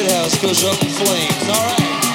shithouse goes up in flames. Alright.